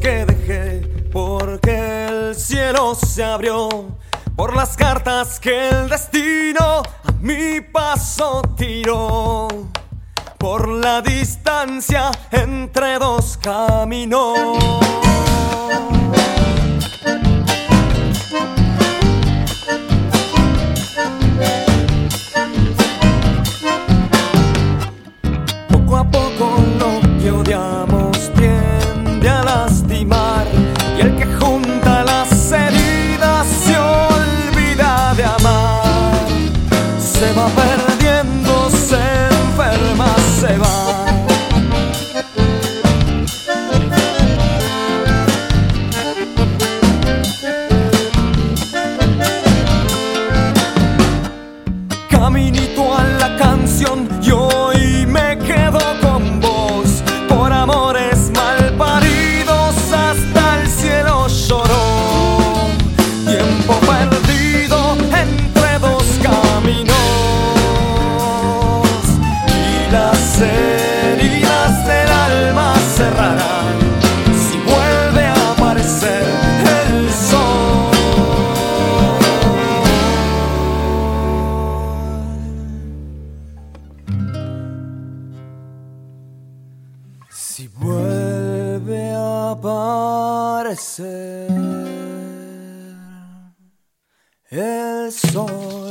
que dejé, porque el cielo se abrió, por las cartas que el destino a mi paso tiró, por la distancia entre dos caminos. Caminito a la canción y hoy me quedo con vos. Por amores mal paridos hasta el cielo lloró. Tiempo perdido entre dos caminos. Y las vuelve a aparecer el sol.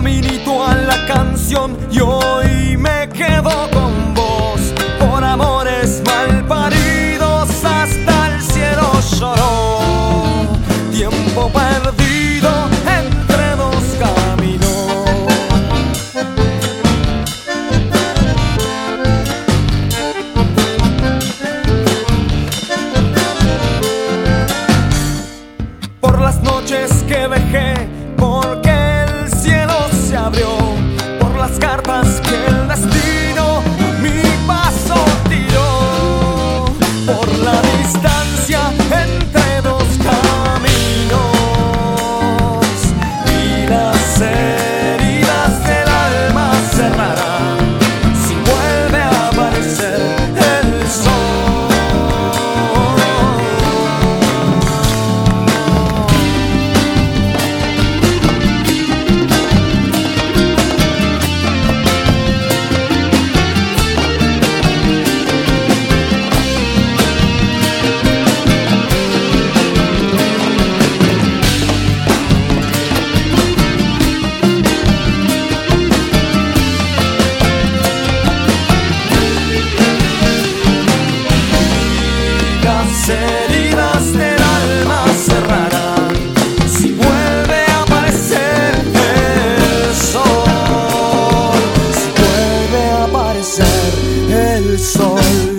Caminito a la canción y hoy me quedo con vos. Por amores mal paridos hasta el cielo lloró. Tiempo perdido entre dos caminos. Por las noches que dejé, porque por las cartas que él heridas del alma cerrada. Si vuelve a aparecer el sol, si vuelve a aparecer el sol.